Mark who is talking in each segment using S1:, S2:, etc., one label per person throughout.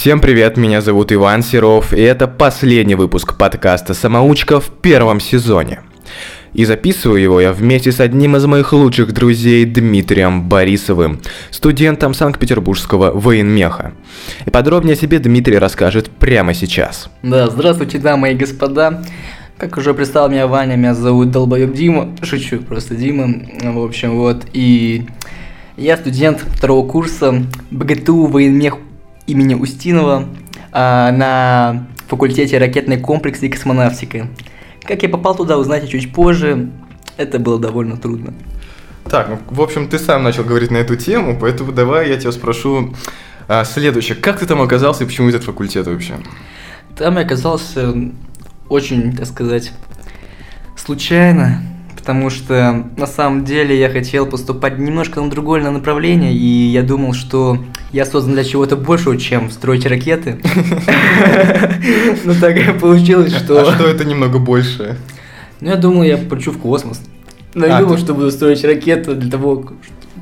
S1: Всем привет, меня зовут Иван Серов, и это последний выпуск подкаста «Самоучка» в первом сезоне. И записываю его я вместе с одним из моих лучших друзей Дмитрием Борисовым, студентом Санкт-Петербургского военмеха. И подробнее о себе Дмитрий расскажет прямо сейчас.
S2: Да, здравствуйте, дамы и господа. Как уже представил меня Ваня, меня зовут Долбоеб Дима. Шучу, просто Дима. В общем, вот. И я студент второго курса БГТУ военмех имени Устинова а, на факультете ракетной комплексы и космонавтики. Как я попал туда, узнаете чуть позже. Это было довольно трудно.
S1: Так, ну, в общем, ты сам начал говорить на эту тему, поэтому давай я тебя спрошу а, следующее. Как ты там оказался и почему этот факультет вообще?
S2: Там я оказался очень, так сказать, случайно, потому что на самом деле я хотел поступать немножко на другое направление, и я думал, что я создан для чего-то большего, чем строить ракеты. Но так и получилось, что...
S1: А что это немного больше?
S2: Ну, я думал, я полечу в космос. Но я а, думал, что буду строить ракету для того,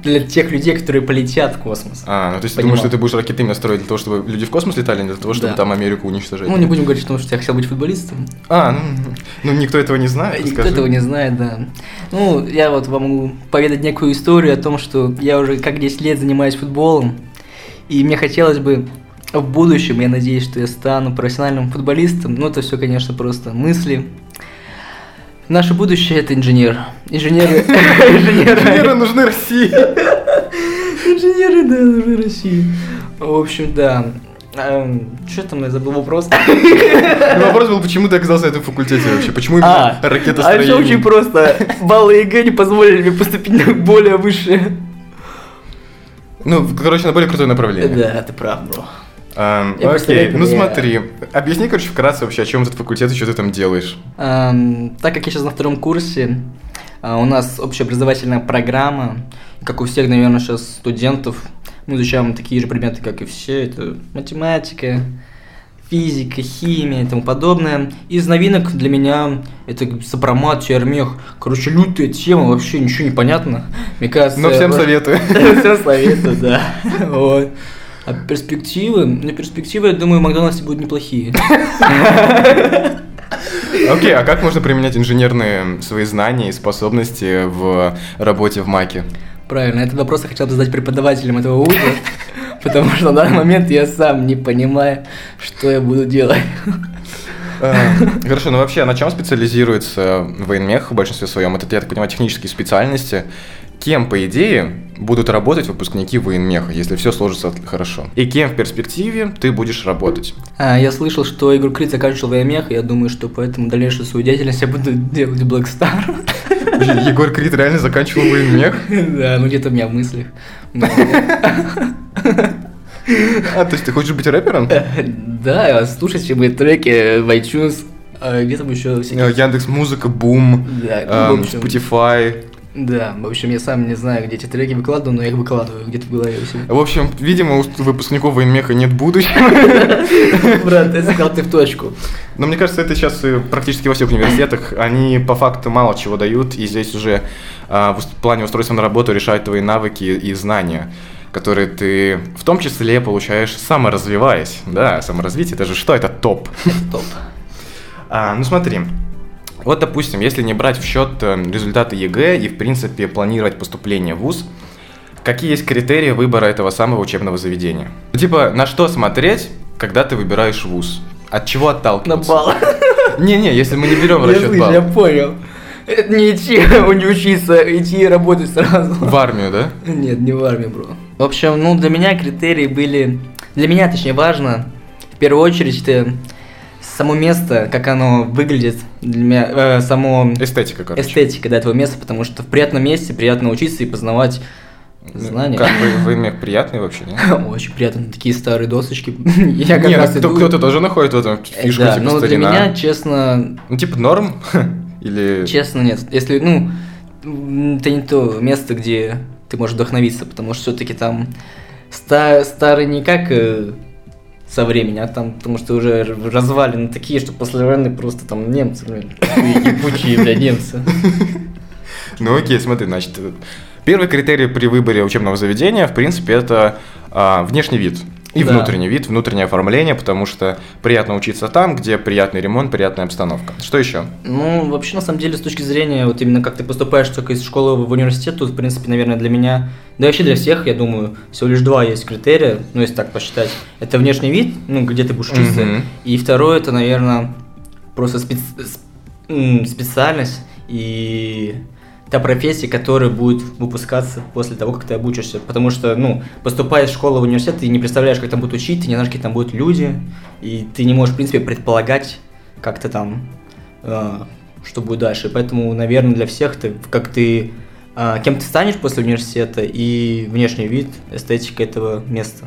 S2: для тех людей, которые полетят в космос.
S1: А, ну то есть ты думаешь, что ты будешь ракеты именно строить для того, чтобы люди в космос летали, а не для того, чтобы да. там Америку уничтожать?
S2: Ну, не будем говорить, что я хотел быть футболистом.
S1: А, ну, ну никто этого не знает.
S2: Никто скажи. этого не знает, да. Ну, я вот вам могу поведать некую историю о том, что я уже как 10 лет занимаюсь футболом, и мне хотелось бы в будущем, я надеюсь, что я стану профессиональным футболистом. Ну, это все, конечно, просто мысли. Наше будущее это инженер. Инженеры.
S1: Инженеры нужны России.
S2: Инженеры, да, нужны России. В общем, да. Эм, что там, я забыл вопрос.
S1: Вопрос был, почему ты оказался на этом факультете вообще? Почему именно
S2: а, ракетостроение? А все очень просто. Баллы ЕГЭ не позволили мне поступить на более высшее.
S1: Ну, короче, на более крутое направление.
S2: Да, ты прав, бро.
S1: Эм, окей, ну смотри, объясни, короче, вкратце вообще, о чем этот факультет и что ты там делаешь.
S2: Эм, так как я сейчас на втором курсе, э, у нас общеобразовательная программа, как у всех, наверное, сейчас студентов, мы изучаем такие же предметы, как и все, это математика, физика, химия и тому подобное. Из новинок для меня это сопромат, чермех. Короче, лютая тема, вообще ничего не понятно.
S1: Мне кажется... Но всем советую.
S2: Всем советую, да. Вот. А перспективы? На перспективы, я думаю, в Макдональдсе будут неплохие.
S1: Окей, а как можно применять инженерные свои знания и способности в работе в Маке?
S2: Правильно, этот вопрос я хотел бы задать преподавателям этого вуза, потому что на данный момент я сам не понимаю, что я буду делать.
S1: А, хорошо, ну вообще, на чем специализируется военмех в большинстве своем? Это, я так понимаю, технические специальности кем, по идее, будут работать выпускники военмеха, если все сложится хорошо? И кем в перспективе ты будешь работать?
S2: А, я слышал, что Игорь Крит заканчивал военмех, и я думаю, что поэтому дальнейшую свою деятельность я буду делать в Black Star.
S1: Егор Крит реально заканчивал военмех?
S2: Да, ну где-то у меня в мыслях.
S1: А, то есть ты хочешь быть рэпером?
S2: Да, слушайте мои треки в iTunes, а где там еще
S1: Яндекс Музыка, Бум, Spotify.
S2: Да, в общем, я сам не знаю, где эти треки выкладываю, но я их выкладываю где-то в голове у себя.
S1: В общем, видимо, у выпускников военмеха нет будущего.
S2: Брат, ты сказал ты в точку.
S1: Но мне кажется, это сейчас практически во всех университетах. Они по факту мало чего дают, и здесь уже а, в плане устройства на работу решают твои навыки и знания которые ты в том числе получаешь саморазвиваясь. Да, саморазвитие, это же что? Это топ.
S2: Топ.
S1: А, ну смотри, вот, допустим, если не брать в счет э, результаты ЕГЭ и, в принципе, планировать поступление в ВУЗ, какие есть критерии выбора этого самого учебного заведения? Ну, типа, на что смотреть, когда ты выбираешь ВУЗ? От чего отталкиваться?
S2: На балл.
S1: Не-не, если мы не берем в расчет балл.
S2: Я понял. Это не идти не учиться, идти работать сразу.
S1: В армию, да?
S2: Нет, не в армию, бро. В общем, ну, для меня критерии были... Для меня, точнее, важно, в первую очередь, это само место, как оно выглядит, для меня, э, само...
S1: Эстетика, короче.
S2: Эстетика, да, этого места, потому что в приятном месте приятно учиться и познавать знания.
S1: Как вы, вы мне приятный вообще, нет?
S2: Очень приятно, такие старые досочки.
S1: Я как Нет, раз иду... кто-то тоже находит в этом фишку,
S2: да, типа но для меня, честно...
S1: Ну, типа норм? Или...
S2: Честно, нет. Если, ну, это не то место, где ты можешь вдохновиться, потому что все-таки там ста- старый не как э, со временем, а там, потому что уже развалины такие, что после войны просто там немцы, блин, ебучие, бля, немцы.
S1: Ну окей, смотри, значит, первый критерий при выборе учебного заведения, в принципе, это а, внешний вид. И
S2: Да.
S1: внутренний вид, внутреннее оформление, потому что приятно учиться там, где приятный ремонт, приятная обстановка. Что еще?
S2: Ну, вообще, на самом деле, с точки зрения, вот именно как ты поступаешь только из школы в университет, тут, в принципе, наверное, для меня, да вообще для всех, я думаю, всего лишь два есть критерия, ну, если так посчитать. Это внешний вид, ну, где ты будешь учиться,
S1: Мгм.
S2: и второе, это, наверное, просто спец- с- м, специальность и та профессия, которая будет выпускаться после того, как ты обучишься. Потому что, ну, поступая из школы в университет, ты не представляешь, как там будут учить, ты не знаешь, какие там будут люди, и ты не можешь, в принципе, предполагать, как то там, э, что будет дальше. Поэтому, наверное, для всех ты, как ты, э, кем ты станешь после университета и внешний вид, эстетика этого места.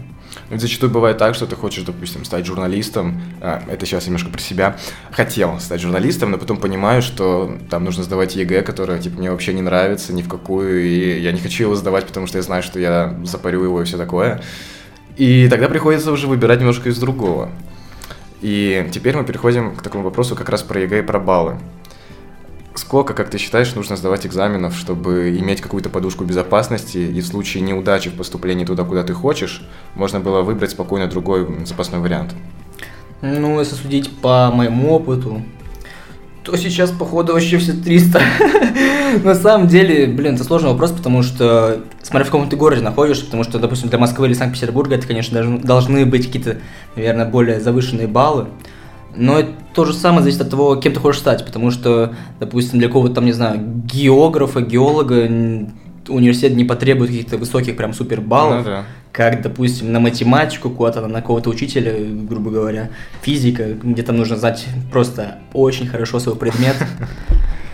S1: Зачастую бывает так, что ты хочешь, допустим, стать журналистом. а, Это сейчас немножко про себя. Хотел стать журналистом, но потом понимаю, что там нужно сдавать ЕГЭ, которое типа мне вообще не нравится ни в какую, и я не хочу его сдавать, потому что я знаю, что я запарю его и все такое. И тогда приходится уже выбирать немножко из другого. И теперь мы переходим к такому вопросу как раз про ЕГЭ и про баллы. Сколько, как ты считаешь, нужно сдавать экзаменов, чтобы иметь какую-то подушку безопасности, и в случае неудачи в поступлении туда, куда ты хочешь, можно было выбрать спокойно другой запасной вариант?
S2: Ну, если судить по моему опыту, то сейчас, походу, вообще все 300. На самом деле, блин, это сложный вопрос, потому что, смотря в каком ты городе находишься, потому что, допустим, для Москвы или Санкт-Петербурга это, конечно, должны быть какие-то, наверное, более завышенные баллы. Но это то же самое зависит от того, кем ты хочешь стать, потому что, допустим, для какого-то там, не знаю, географа, геолога университет не потребует каких-то высоких прям супер баллов
S1: Ну да.
S2: как, допустим, на математику куда-то, на какого-то учителя, грубо говоря, физика, где там нужно знать просто очень хорошо свой предмет.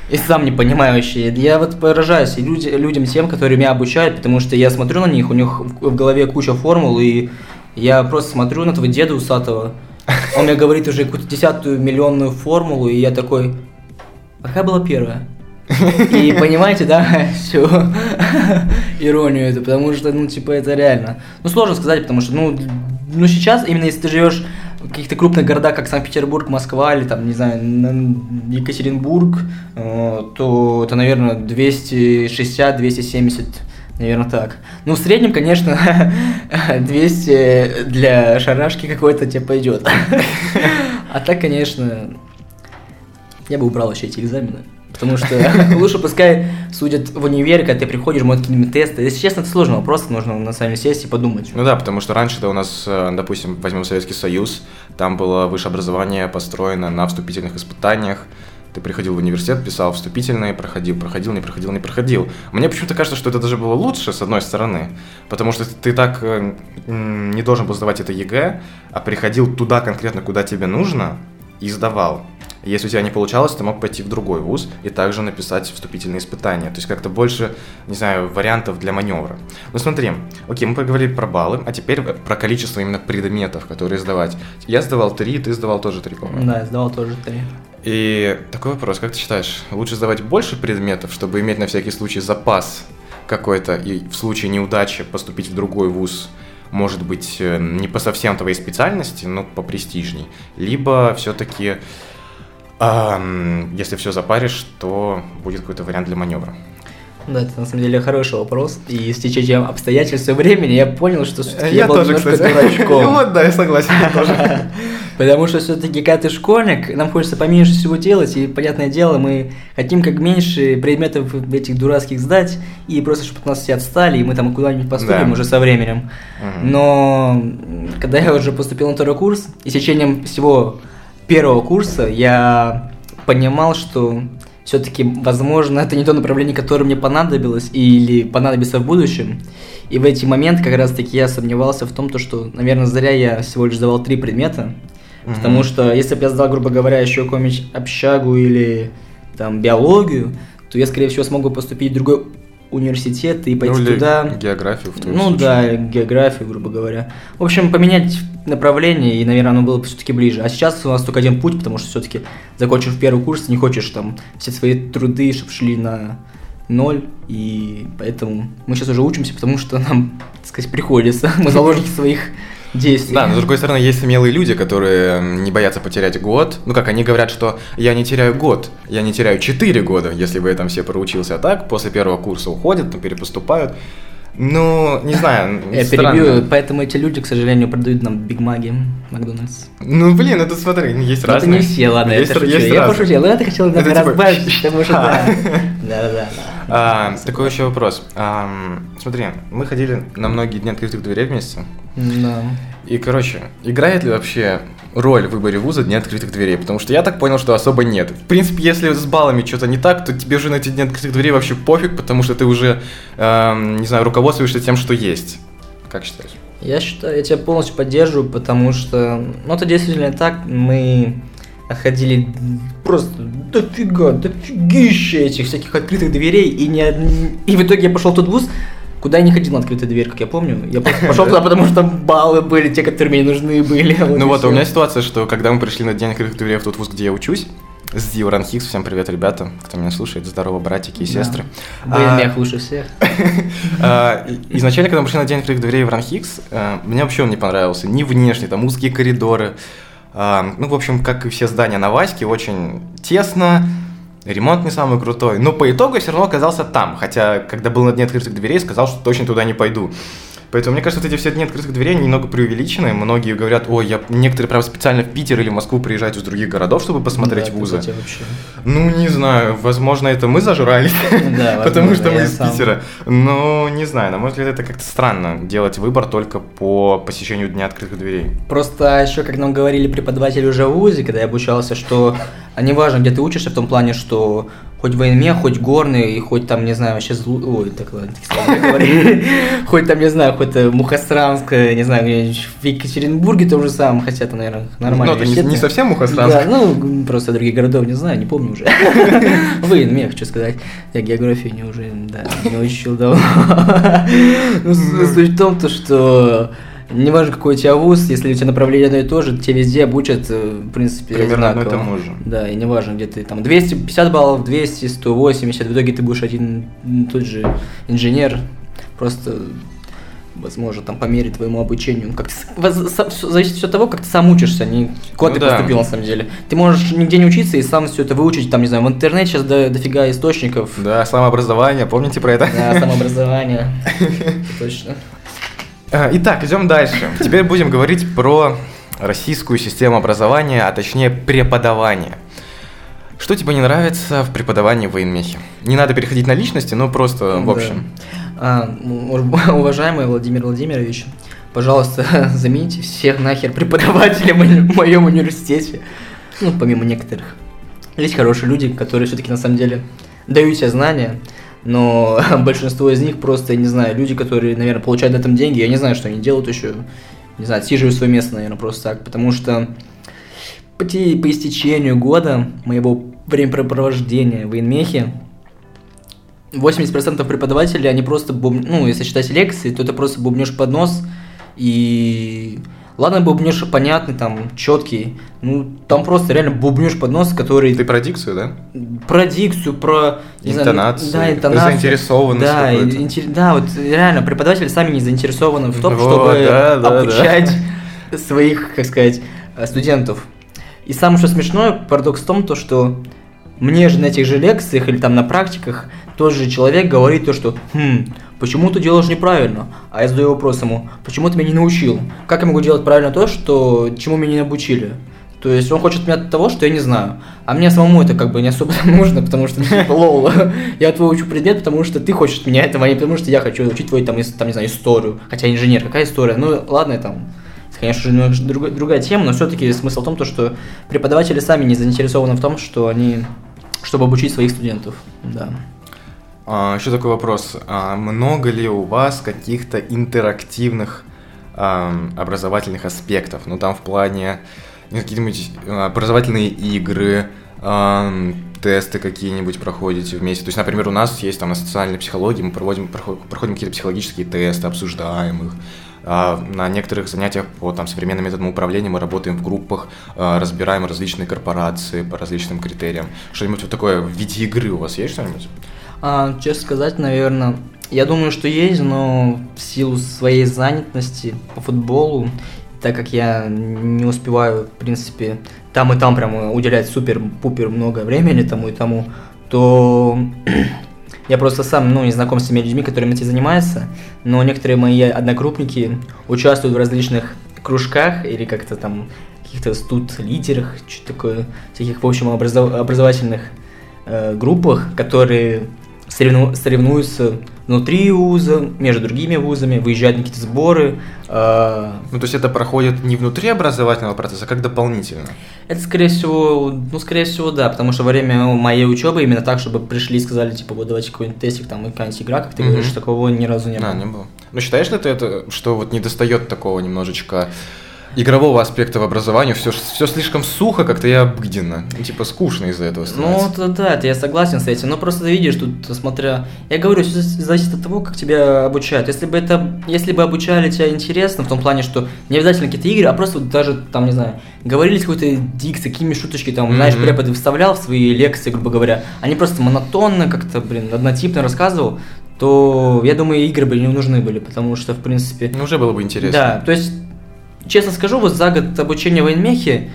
S2: И сам не понимаю вообще. Я вот поражаюсь и люди, людям тем, которые меня обучают, потому что я смотрю на них, у них в, голове куча формул, и я просто смотрю на этого деда усатого. Он мне говорит уже какую-то десятую миллионную формулу, и я такой, а какая была первая? И понимаете, да, всю иронию это, потому что, ну, типа, это реально. Ну, сложно сказать, потому что, ну, ну сейчас, именно если ты живешь в каких-то крупных городах, как Санкт-Петербург, Москва или там, не знаю, Екатеринбург, э, то это, наверное, 260-270 Наверное, так. Ну, в среднем, конечно, 200 для шарашки какой-то тебе пойдет. А так, конечно, я бы убрал вообще эти экзамены. Потому что лучше пускай судят в универе, когда ты приходишь, может, какие-нибудь тесты. Если честно, это сложный вопрос, нужно на самом деле сесть и подумать.
S1: Ну да, потому что раньше-то у нас, э, допустим, возьмем Советский Союз, там было высшее образование построено на вступительных испытаниях. Ты приходил в университет, писал вступительные, проходил, проходил, не проходил, не проходил. Мне почему-то кажется, что это даже было лучше, с одной стороны, потому что ты так э, не должен был сдавать это ЕГЭ, а приходил туда конкретно, куда тебе нужно, и сдавал. Если у тебя не получалось, ты мог пойти в другой вуз и также написать вступительные испытания. То есть как-то больше, не знаю, вариантов для маневра. Ну смотри, окей, мы поговорили про баллы, а теперь про количество именно предметов, которые сдавать. Я сдавал три, ты сдавал тоже три, по-моему.
S2: Да, я сдавал тоже три.
S1: И такой вопрос, как ты считаешь, лучше сдавать больше предметов, чтобы иметь на всякий случай запас какой-то, и в случае неудачи поступить в другой вуз, может быть, э, не по совсем твоей специальности, но по престижней, либо все-таки, если все запаришь, то будет какой-то вариант для маневра.
S2: Да, это на самом деле хороший вопрос. И с течением обстоятельств и времени я понял, что всё-таки
S1: Я
S2: был
S1: тоже,
S2: немножко
S1: кстати.
S2: дурачком.
S1: Вот, да, я согласен, я тоже.
S2: Потому что все-таки, когда ты школьник, нам хочется поменьше всего делать, и, понятное дело, мы хотим как меньше предметов этих дурацких сдать, и просто, чтобы от нас все отстали, и мы там куда-нибудь поступим
S1: Да.
S2: уже со временем.
S1: Мгм.
S2: Но когда я уже поступил на второй курс, и с течением всего первого курса я понимал, что все-таки, возможно, это не то направление, которое мне понадобилось или понадобится в будущем. И в эти моменты как раз-таки я сомневался в том, то, что, наверное, зря я всего лишь сдавал три предмета. Потому
S1: Мгм.
S2: что если бы я сдал, грубо говоря, еще какую-нибудь общагу или там биологию, то я, скорее всего, смогу поступить в другой университет и пойти
S1: Ну,
S2: туда.
S1: географию в твоем
S2: Ну
S1: случае.
S2: да, географию, грубо говоря. В общем, поменять направление, и, наверное, оно было бы все-таки ближе. А сейчас у нас только один путь, потому что все-таки закончив первый курс, не хочешь там все свои труды, чтобы шли на ноль, и поэтому мы сейчас уже учимся, потому что нам, так сказать, приходится. Мы заложники своих действий.
S1: Да, но с другой стороны, есть смелые люди, которые не боятся потерять год. Ну как, они говорят, что я не теряю год, я не теряю 4 года, если бы я там все проучился. А так, после первого курса уходят, там перепоступают. Ну, не знаю,
S2: Я
S1: странно.
S2: перебью, поэтому эти люди, к сожалению, продают нам Биг Маги, Макдональдс.
S1: Ну, блин, это смотри, есть
S2: это
S1: разные.
S2: не все, ладно,
S1: есть,
S2: это шучу.
S1: есть
S2: Я
S1: разные.
S2: пошутил, но я хотел
S1: Это типа-
S2: разбавить, потому что да. Да-да-да.
S1: А, такой еще вопрос. Ам, смотри, мы ходили на многие дни открытых дверей вместе.
S2: Да.
S1: И, короче, играет ли вообще роль в выборе вуза дни открытых дверей? Потому что я так понял, что особо нет. В принципе, если с баллами что-то не так, то тебе же на эти дни открытых дверей вообще пофиг, потому что ты уже, ам, не знаю, руководствуешься тем, что есть. Как считаешь?
S2: Я считаю, я тебя полностью поддерживаю, потому что, ну, это действительно так, мы ходили просто дофига, дофигища этих всяких открытых дверей, и, не, од- и в итоге я пошел в тот вуз, куда я не ходил на открытую дверь, как я помню. Я пошел туда, потому что баллы были, те, которые мне нужны были.
S1: Ну вот, а у меня ситуация, что когда мы пришли на день открытых дверей в тот вуз, где я учусь, с Ди Ранхикс, всем привет, ребята, кто меня слушает, здорово, братики и
S2: Да.
S1: сестры.
S2: Блин,
S1: А,
S2: лучше всех.
S1: А, Изначально, когда мы пришли на день открытых дверей в Ранхикс, а, мне вообще он не понравился. Ни внешне, там узкие коридоры. А, Ну, в общем, как и все здания на Ваське, очень тесно, ремонт не самый крутой. Но по итогу все равно оказался там. Хотя, когда был на дне открытых дверей, сказал, что точно туда не пойду. Поэтому, мне кажется, вот эти все дни открытых дверей они немного преувеличены. Многие говорят, ой, я... некоторые, прям специально в Питер или Москву приезжают из других городов, чтобы посмотреть
S2: Да,
S1: вузы.
S2: кстати, вообще.
S1: Ну, не знаю, возможно, это мы зажрались,
S2: Да,
S1: потому что мы из
S2: сам.
S1: Питера. Но, не знаю, на мой взгляд, это как-то странно, делать выбор только по посещению Дня открытых дверей.
S2: Просто еще, как нам говорили преподаватели уже в ВУЗе, когда я обучался, что а неважно, где ты учишься, в том плане, что хоть военмех, хоть горный, и хоть там, не знаю, вообще злу... Ой, так ладно, не. Хоть там, не знаю, хоть э, Мухосранск, не знаю, где-нибудь в Екатеринбурге то же самое, хотя это, наверное, нормально.
S1: Ну, это не, не совсем
S2: Да,
S1: Мухосранск.
S2: ну, просто других городов не знаю, не помню уже. Военмех, хочу сказать. Я географию не уже, да, не учил давно. Ну, Суть в том, то, что неважно, какой у тебя вуз, если у тебя направление одно и то же, тебе везде обучат, э, в принципе,
S1: Примерно одно и
S2: одинаково.
S1: тому же.
S2: Да, и неважно, где ты там 250 баллов, 200, 180, в итоге ты будешь один тот же инженер, просто возможно, там по мере твоему обучению. Как ты зависит все от того, как ты сам учишься, а не куда
S1: Ну
S2: ты
S1: да.
S2: поступил на самом деле. Ты можешь нигде не учиться и сам все это выучить, там, не знаю, в интернете сейчас до, дофига источников.
S1: Да, самообразование, помните про это?
S2: Да, самообразование. Точно.
S1: А, Итак, идем дальше. Теперь будем говорить про российскую систему образования, а точнее преподавания. Что тебе не нравится в преподавании в военмехе? Не надо переходить на личности, но просто в
S2: Да.
S1: общем.
S2: А, м- уважаемый Владимир Владимирович, пожалуйста, замените всех нахер преподавателей в моем- университете. Ну, помимо некоторых. Есть хорошие люди, которые все-таки на самом деле дают тебе знания, но большинство из них просто, я не знаю, люди, которые, наверное, получают на этом деньги, я не знаю, что они делают еще, не знаю, отсиживают свое место, наверное, просто так, потому что по, по истечению года моего времяпрепровождения в военмехе 80% преподавателей, они просто, бубн... ну, если читать лекции, то ты просто бубнешь под нос, и ладно, бубнешь понятный, там, четкий, ну, там просто реально бубнешь под нос, который
S1: Ты про дикцию, да?
S2: про дикцию, про знаю,
S1: Интонацию,
S2: да, интонацию,
S1: заинтересованность
S2: да, интер- да, вот реально преподаватели сами не заинтересованы в том,
S1: Вот,
S2: чтобы
S1: да, да,
S2: обучать своих, как сказать, студентов. И самое что смешное, парадокс в том, то, что мне же на этих же лекциях или там на практиках тот же человек говорит то, что «Хм, почему ты делаешь неправильно?» А я задаю вопрос ему «Почему ты меня не научил? Как я могу делать правильно то, что чему меня не обучили?» То есть он хочет от меня того, что я не знаю. А мне самому это как бы не особо нужно, потому что, типа, лол, я твой учу предмет, потому что ты хочешь от меня этого, а не потому что я хочу учить твою, там, там, не знаю, историю. Хотя инженер, какая история? Ну, ладно, там, конечно же, другая, другая тема, но все-таки смысл в том, то, что преподаватели сами не заинтересованы в том, что они, чтобы обучить своих студентов. Да.
S1: А, еще такой вопрос. А много ли у вас каких-то интерактивных образовательных аспектов? Ну, там в плане какие-нибудь а, образовательные игры, тесты какие-нибудь проходите вместе. То есть, например, у нас есть там на социальной психологии, мы проводим, проход- проходим какие-то психологические тесты, обсуждаем их. На некоторых занятиях по там, современным методам управления мы работаем в группах, разбираем различные корпорации по различным критериям. Что-нибудь вот такое в виде игры у вас есть что-нибудь?
S2: А, честно сказать, наверное, я думаю, что есть, но в силу своей занятости по футболу, так как я не успеваю, в принципе, там и там прям уделять супер-пупер много времени тому и тому, то Я просто сам, ну, не знаком с теми людьми, которыми этим занимаются, но некоторые мои одногруппники участвуют в различных кружках или как-то там каких-то студ-лидерах, что-то такое, всяких, в общем, образов- образовательных э, группах, которые соревну- соревнуются внутри вуза, между другими вузами, выезжают на какие-то сборы. э,
S1: Ну, то есть это проходит не внутри образовательного процесса, а как дополнительно.
S2: Это, скорее всего, ну, скорее всего, да, потому что во время моей учебы именно так, чтобы пришли и сказали, типа, вот давайте какой-нибудь тестик, там, и какая-нибудь игра, как ты
S1: Мгм.
S2: говоришь, такого ни разу не
S1: Да,
S2: было.
S1: не было. Ну, считаешь ли ты это, что вот не достает такого немножечко игрового аспекта в образовании, все, все слишком сухо как-то и обыденно, ну, типа скучно из-за этого
S2: Ну,
S1: становится.
S2: это да, это я согласен с этим. Но просто ты видишь, тут, смотря... Я говорю, все зависит от того, как тебя обучают. Если бы это... Если бы обучали тебя интересно, в том плане, что не обязательно какие-то игры, а просто вот даже, там, не знаю, говорили какой-то дикцией, какими шуточки там, знаешь,
S1: Мгм.
S2: препод вставлял в свои лекции, грубо говоря, они просто монотонно как-то, блин, однотипно рассказывал, то, я думаю, игры бы не нужны были, потому что, в принципе...
S1: Ну, уже было бы интересно.
S2: Да, то есть, честно скажу, вот за год обучения в военмехе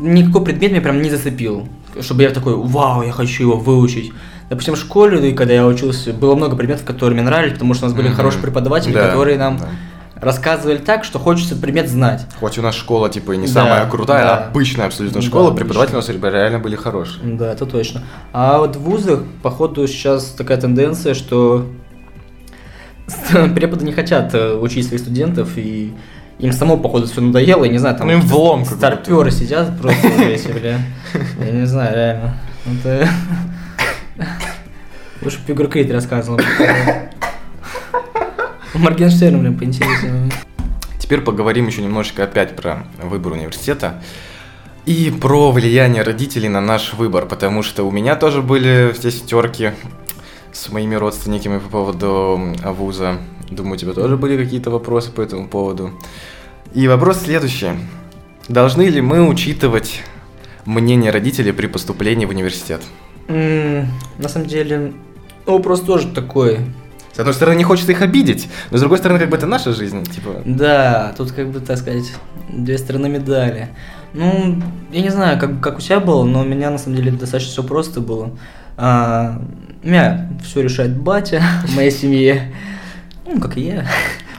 S2: никакой предмет меня прям не зацепил. Чтобы я такой, вау, я хочу его выучить. Допустим, в школе, да и когда я учился, было много предметов, которые мне нравились, потому что у нас были
S1: Мгм.
S2: хорошие преподаватели,
S1: Да,
S2: которые нам
S1: да.
S2: рассказывали так, что хочется предмет знать.
S1: Хоть у нас школа, типа, и не
S2: Да,
S1: самая крутая,
S2: да.
S1: обычная абсолютно
S2: Да,
S1: школа,
S2: обычная.
S1: преподаватели у нас реально были хорошие.
S2: Да, это точно. А вот в вузах, походу, сейчас такая тенденция, что преподы не хотят э, учить своих студентов, и им само, походу, все надоело, я не знаю, там
S1: Ну, им влом
S2: старперы сидят просто здесь, бля. Я не знаю, реально. Это... Лучше бы Фигур Крейт рассказывал. Моргенштерн, блин, поинтереснее.
S1: Теперь поговорим еще немножечко опять про выбор университета и про влияние родителей на наш выбор, потому что у меня тоже были здесь терки с моими родственниками по поводу вуза. Думаю, у тебя тоже были какие-то вопросы по этому поводу. И вопрос следующий. Должны ли мы учитывать мнение родителей при поступлении в университет?
S2: М, На самом деле, вопрос тоже такой.
S1: С одной стороны, не хочется их обидеть, но с другой стороны, как бы это наша жизнь, типа...
S2: Да, тут как бы, так сказать, две стороны медали. Ну, я не знаю, как, как у тебя было, но у меня на самом деле достаточно все просто было. А, меня все решает батя в моей семье. Ну, как и я.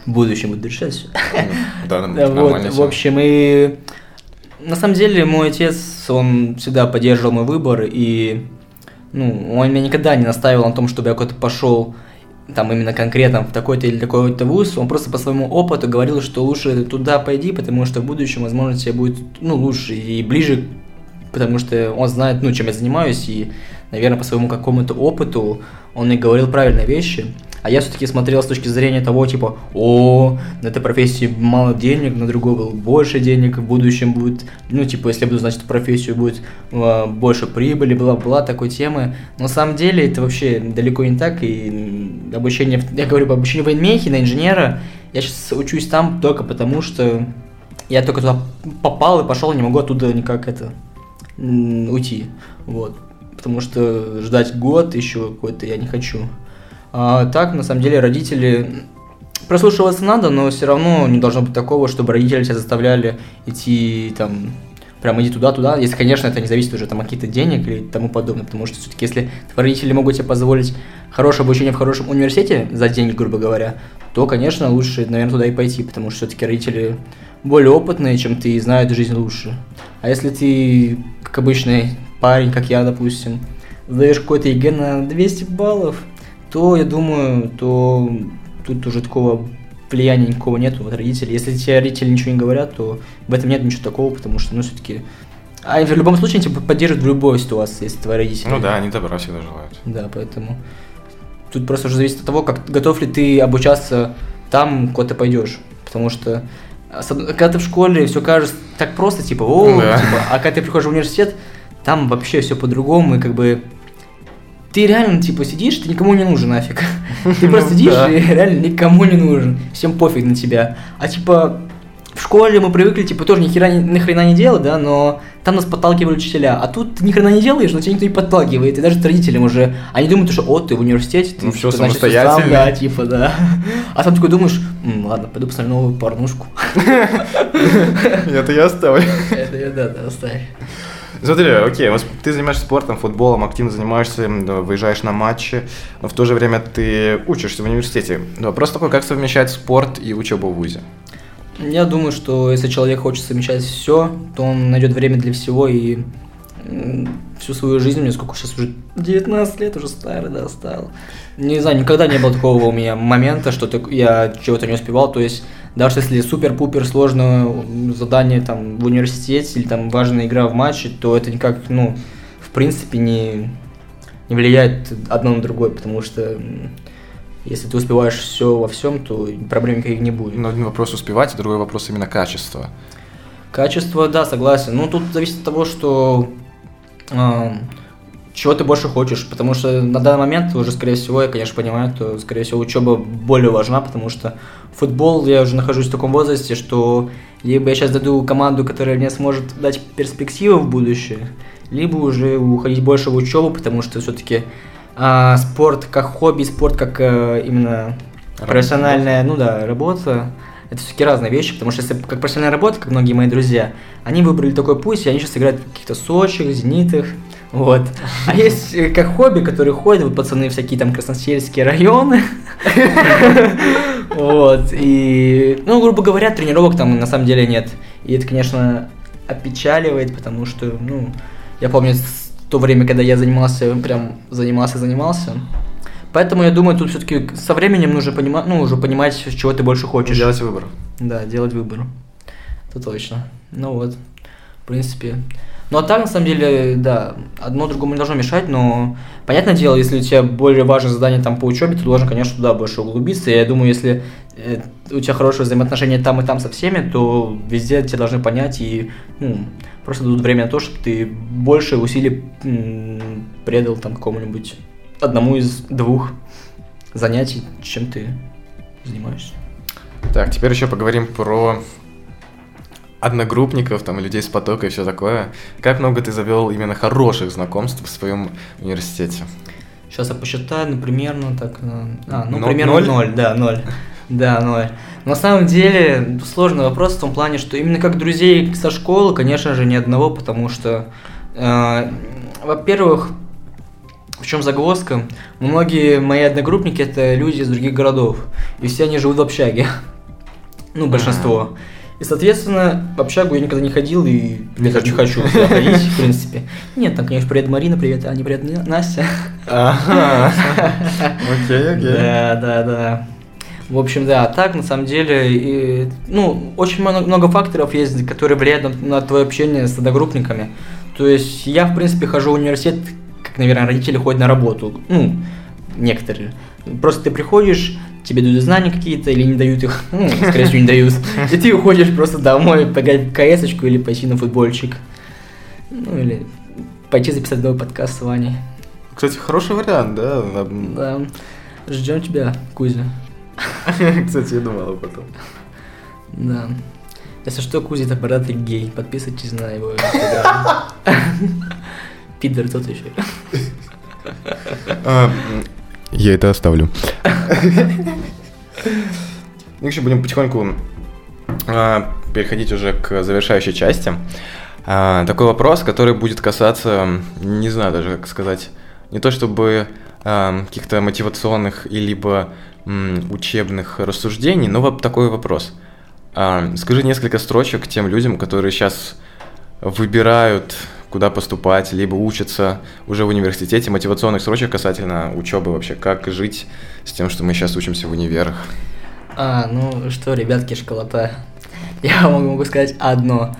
S2: В будущем буду решать все.
S1: Да,
S2: Да, вот, в общем, и на самом деле мой отец, он всегда поддерживал мой выбор, и ну, он меня никогда не настаивал на том, чтобы я куда-то пошел там именно конкретно в такой-то или такой-то вуз, он просто по своему опыту говорил, что лучше туда пойди, потому что в будущем, возможно, тебе будет, ну, лучше и ближе, потому что он знает, ну, чем я занимаюсь, и, наверное, по своему какому-то опыту он мне говорил правильные вещи. А я все-таки смотрел с точки зрения того, типа, о, на этой профессии мало денег, на другой был больше денег, в будущем будет, ну, типа, если я буду знать эту профессию, будет э, больше прибыли, бла-бла, такой темы. Но на самом деле это вообще далеко не так, и обучение, я говорю, по обучению в военмехе на инженера, я сейчас учусь там только потому, что я только туда попал и пошел, не могу оттуда никак это уйти, вот. Потому что ждать год еще какой-то я не хочу. А так, на самом деле, родители... Прослушиваться надо, но все равно не должно быть такого, чтобы родители тебя заставляли идти там прям иди туда-туда, если, конечно, это не зависит уже там от каких-то денег или тому подобное, потому что все-таки если твои родители могут тебе позволить хорошее обучение в хорошем университете за деньги, грубо говоря, то, конечно, лучше, наверное, туда и пойти, потому что все-таки родители более опытные, чем ты, и знают жизнь лучше. А если ты, как обычный парень, как я, допустим, сдаешь какой-то ЕГЭ на 200 баллов, то, я думаю, то тут уже такого влияния никакого нету от родителей. Если тебе родители ничего не говорят, то в этом нет ничего такого, потому что, ну, все-таки... А в любом случае, они тебя поддерживают в любой ситуации, если твои родители.
S1: Ну да, они добра всегда желают.
S2: Да, поэтому тут просто уже зависит от того, как готов ли ты обучаться там, куда ты пойдешь. Потому что когда ты в школе, все кажется так просто, типа, о,
S1: Да.
S2: типа, а когда ты приходишь в университет, там вообще все по-другому, и как бы ты реально, типа, сидишь, ты никому не нужен нафиг. Ты просто сидишь и реально никому не нужен. Всем пофиг на тебя. А типа, в школе мы привыкли, типа, тоже ни хера ни, ни хрена не делать, да, но там нас подталкивали учителя. А тут ты ни хрена не делаешь, но тебя никто не подталкивает. И даже родителям уже, они думают, что, о, ты в университете, ты,
S1: Ну, всё
S2: типа, значит,
S1: самостоятельно.
S2: сам, да, типа, да. А сам такой думаешь, «М, ладно, пойду посмотрю новую порнушку.
S1: Это я оставлю.
S2: Это я, да, да, оставь.
S1: Смотри, окей, вот ты занимаешься спортом, футболом, активно занимаешься, выезжаешь на матчи, но в то же время ты учишься в университете. Вопрос такой, как совмещать спорт и учебу в ВУЗе?
S2: Я думаю, что если человек хочет совмещать все, то он найдет время для всего и всю свою жизнь, мне сколько сейчас уже 19 лет, уже старый, да, стал. Не знаю, никогда не было такого у меня момента, что я чего-то не успевал, то есть даже если супер-пупер сложное задание там в университете или там важная игра в матче, то это никак, ну, в принципе, не, не влияет одно на другое, потому что если ты успеваешь все во всем, то проблем никаких не будет.
S1: Но один вопрос успевать, а другой вопрос именно качество.
S2: Качество, да, согласен. Ну, тут зависит от того, что э, чего ты больше хочешь, потому что на данный момент уже, скорее всего, я, конечно, понимаю, что, скорее всего, учеба более важна, потому что футбол, я уже нахожусь в таком возрасте, что либо я сейчас дойду команду, которая мне сможет дать перспективу в будущее, либо уже уходить больше в учебу, потому что все-таки а, спорт как хобби, спорт как а, именно работа. профессиональная, ну да, работа, это все-таки разные вещи, потому что если как профессиональная работа, как многие мои друзья, они выбрали такой путь, и они сейчас играют в каких-то Сочи, Зенитах, вот. А есть э, как хобби, которые ходят, вот пацаны всякие там красносельские районы. Вот. И, ну, грубо говоря, тренировок там на самом деле нет. И это, конечно, опечаливает, потому что, ну, я помню то время, когда я занимался, прям занимался, занимался. Поэтому я думаю, тут все-таки со временем нужно понимать, ну, уже понимать, чего ты больше хочешь.
S1: Делать выбор.
S2: Да, делать выбор. Это точно. Ну вот, в принципе. Ну а так, на самом деле, да, одно другому не должно мешать, но понятное дело, если у тебя более важное задание там по учебе, ты должен, конечно, туда больше углубиться. Я думаю, если э, у тебя хорошие взаимоотношения там и там со всеми, то везде тебя должны понять и ну, просто дадут время на то, чтобы ты больше усилий предал там какому-нибудь одному из двух занятий, чем ты занимаешься.
S1: Так, теперь еще поговорим про одногруппников, там, людей с потока и все такое. Как много ты завел именно хороших знакомств в своем университете?
S2: Сейчас я посчитаю, ну, примерно так, э, а, ну, Но, примерно ноль? ноль, да, ноль. Да, ноль. На самом деле, сложный вопрос в том плане, что именно как друзей со школы, конечно же, ни одного, потому что, э, во-первых, в чем загвоздка? Многие мои одногруппники это люди из других городов, и все они живут в общаге. Ну, большинство. А-а-а. И, соответственно, в общагу я никогда не ходил и не хочу, не хочу ходить, в принципе. Нет, там, конечно, привет Марина, привет Аня, привет Настя. Ага. Окей, окей. Да, да, да. В общем, да, так на самом деле, и, ну, очень много, много факторов есть, которые влияют на, на твое общение с одногруппниками. То есть я, в принципе, хожу в университет, как, наверное, родители ходят на работу. Ну, некоторые. Просто ты приходишь, тебе дают знания какие-то или не дают их, ну, скорее всего, не дают. И ты уходишь просто домой, поиграть в кс или пойти на футбольчик. Ну, или пойти записать новый подкаст с Ваней.
S1: Кстати, хороший вариант, да?
S2: Да. Ждем тебя, Кузя.
S1: Кстати, я думал об этом.
S2: Да. Если что, Кузя это бородатый гей. Подписывайтесь на его. Пидор тот еще.
S1: Я это оставлю. Мы еще будем потихоньку а, переходить уже к завершающей части. А, такой вопрос, который будет касаться, не знаю даже как сказать, не то чтобы а, каких-то мотивационных и либо учебных рассуждений, но вот такой вопрос. Скажи несколько строчек тем людям, которые сейчас выбирают куда поступать, либо учатся уже в университете, мотивационных срочек касательно учебы вообще, как жить с тем, что мы сейчас учимся в универах.
S2: А, ну что, ребятки, школота, я вам могу сказать одно.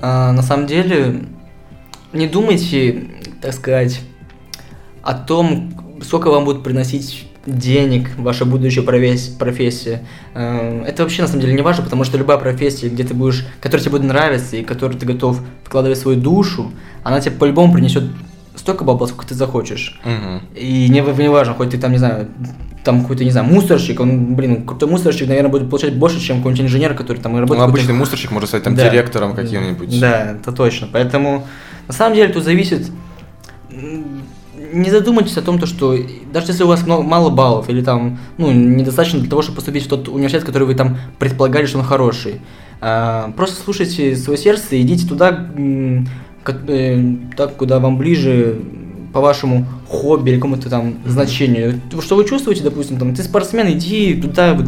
S2: А, на самом деле, не думайте, так сказать, о том, сколько вам будет приносить денег, ваша будущая профессия. Эм, это вообще на самом деле не важно, потому что любая профессия, где ты будешь, которая тебе будет нравиться и которой ты готов вкладывать свою душу, она тебе по-любому принесет столько бабла, сколько ты захочешь. Угу. И не, не важно, хоть ты там, не знаю, там какой-то, не знаю, мусорщик, он, блин, крутой мусорщик, наверное, будет получать больше, чем какой-нибудь инженер, который там работает.
S1: Ну, обычный мусорщик может стать там да. директором каким-нибудь.
S2: Да, это точно. Поэтому, на самом деле, тут зависит не задумайтесь о том, то, что даже если у вас много, мало баллов или там, ну, недостаточно для того, чтобы поступить в тот университет, который вы там предполагали, что он хороший, а, просто слушайте свое сердце и идите туда, э, так, куда вам ближе, по вашему хобби или какому-то там значению. Что вы чувствуете, допустим, там, ты спортсмен, иди туда,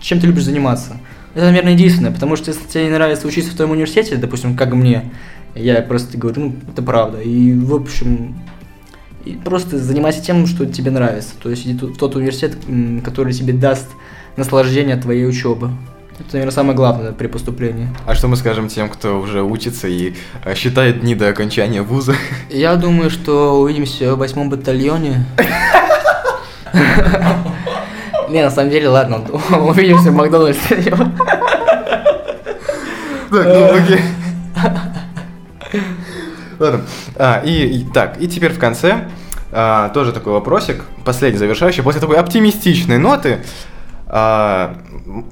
S2: чем ты любишь заниматься. Это, наверное, единственное, потому что если тебе не нравится учиться в твоем университете, допустим, как мне, я просто говорю, ну, это правда. И, в общем, и просто занимайся тем, что тебе нравится. То есть иди в тот университет, который тебе даст наслаждение от твоей учебы. Это, наверное, самое главное при поступлении.
S1: А что мы скажем тем, кто уже учится и э, считает дни до окончания вуза?
S2: Я думаю, что увидимся в восьмом батальоне. Не, на самом деле, ладно, увидимся в Макдональдсе.
S1: Так, ну окей. Ладно. А, и, и так, и теперь в конце а, тоже такой вопросик, последний завершающий, после такой оптимистичной ноты. А,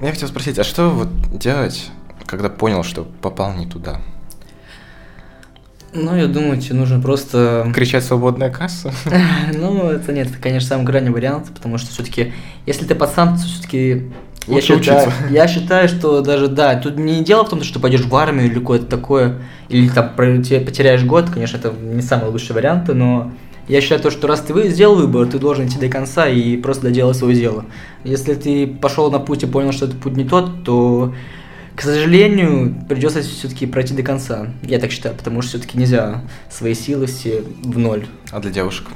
S1: я хотел спросить, а что вот делать, когда понял, что попал не туда?
S2: Ну, я думаю, тебе нужно просто...
S1: Кричать «свободная касса»?
S2: Ну, это нет, это, конечно, самый крайний вариант, потому что все-таки, если ты пацан, то все-таки я считаю, я считаю, что даже, да, тут не дело в том, что пойдешь в армию или какое-то такое, или там потеряешь год, конечно, это не самый лучший вариант, но я считаю, то, что раз ты сделал выбор, ты должен идти до конца и просто доделать свое дело. Если ты пошел на путь и понял, что этот путь не тот, то, к сожалению, придется все-таки пройти до конца. Я так считаю, потому что все-таки нельзя свои силы все в ноль.
S1: А для девушек?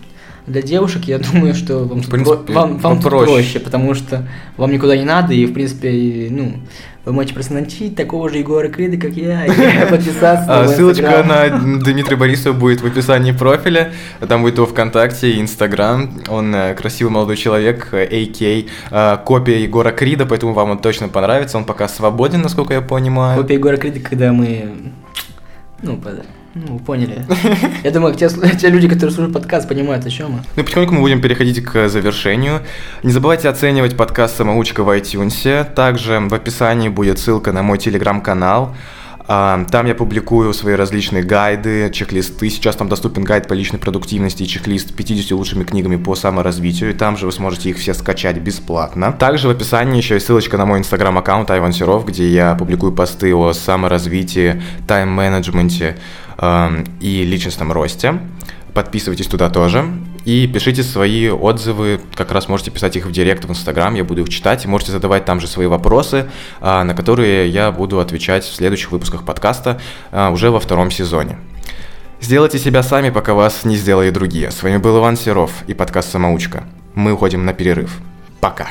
S2: Для девушек, я думаю, что вам, принципе, вам, вам проще. проще, потому что вам никуда не надо, и, в принципе, ну, вы можете просто найти такого же Егора Крида, как я, и подписаться
S1: а, Ссылочка на Дмитрия Борисова будет в описании профиля, там будет его ВКонтакте Инстаграм, он э, красивый молодой человек, AK, э, копия Егора Крида, поэтому вам он точно понравится, он пока свободен, насколько я понимаю.
S2: Копия Егора Крида, когда мы, ну, ну, поняли. Я думаю, те, те люди, которые слушают подкаст, понимают, о чем мы.
S1: Ну, потихоньку мы будем переходить к завершению. Не забывайте оценивать подкаст «Самоучка» в iTunes. Также в описании будет ссылка на мой телеграм-канал. А, там я публикую свои различные гайды, чек-листы. Сейчас там доступен гайд по личной продуктивности и чек-лист 50 лучшими книгами по саморазвитию. И там же вы сможете их все скачать бесплатно. Также в описании еще есть ссылочка на мой инстаграм-аккаунт Айван Серов, где я публикую посты о саморазвитии, тайм-менеджменте э, и личностном росте. Подписывайтесь туда тоже. И пишите свои отзывы, как раз можете писать их в директ в Инстаграм, я буду их читать. Можете задавать там же свои вопросы, а, на которые я буду отвечать в следующих выпусках подкаста а, уже во втором сезоне. Сделайте себя сами, пока вас не сделали другие. С вами был Иван Серов и подкаст «Самоучка». Мы уходим на перерыв. Пока.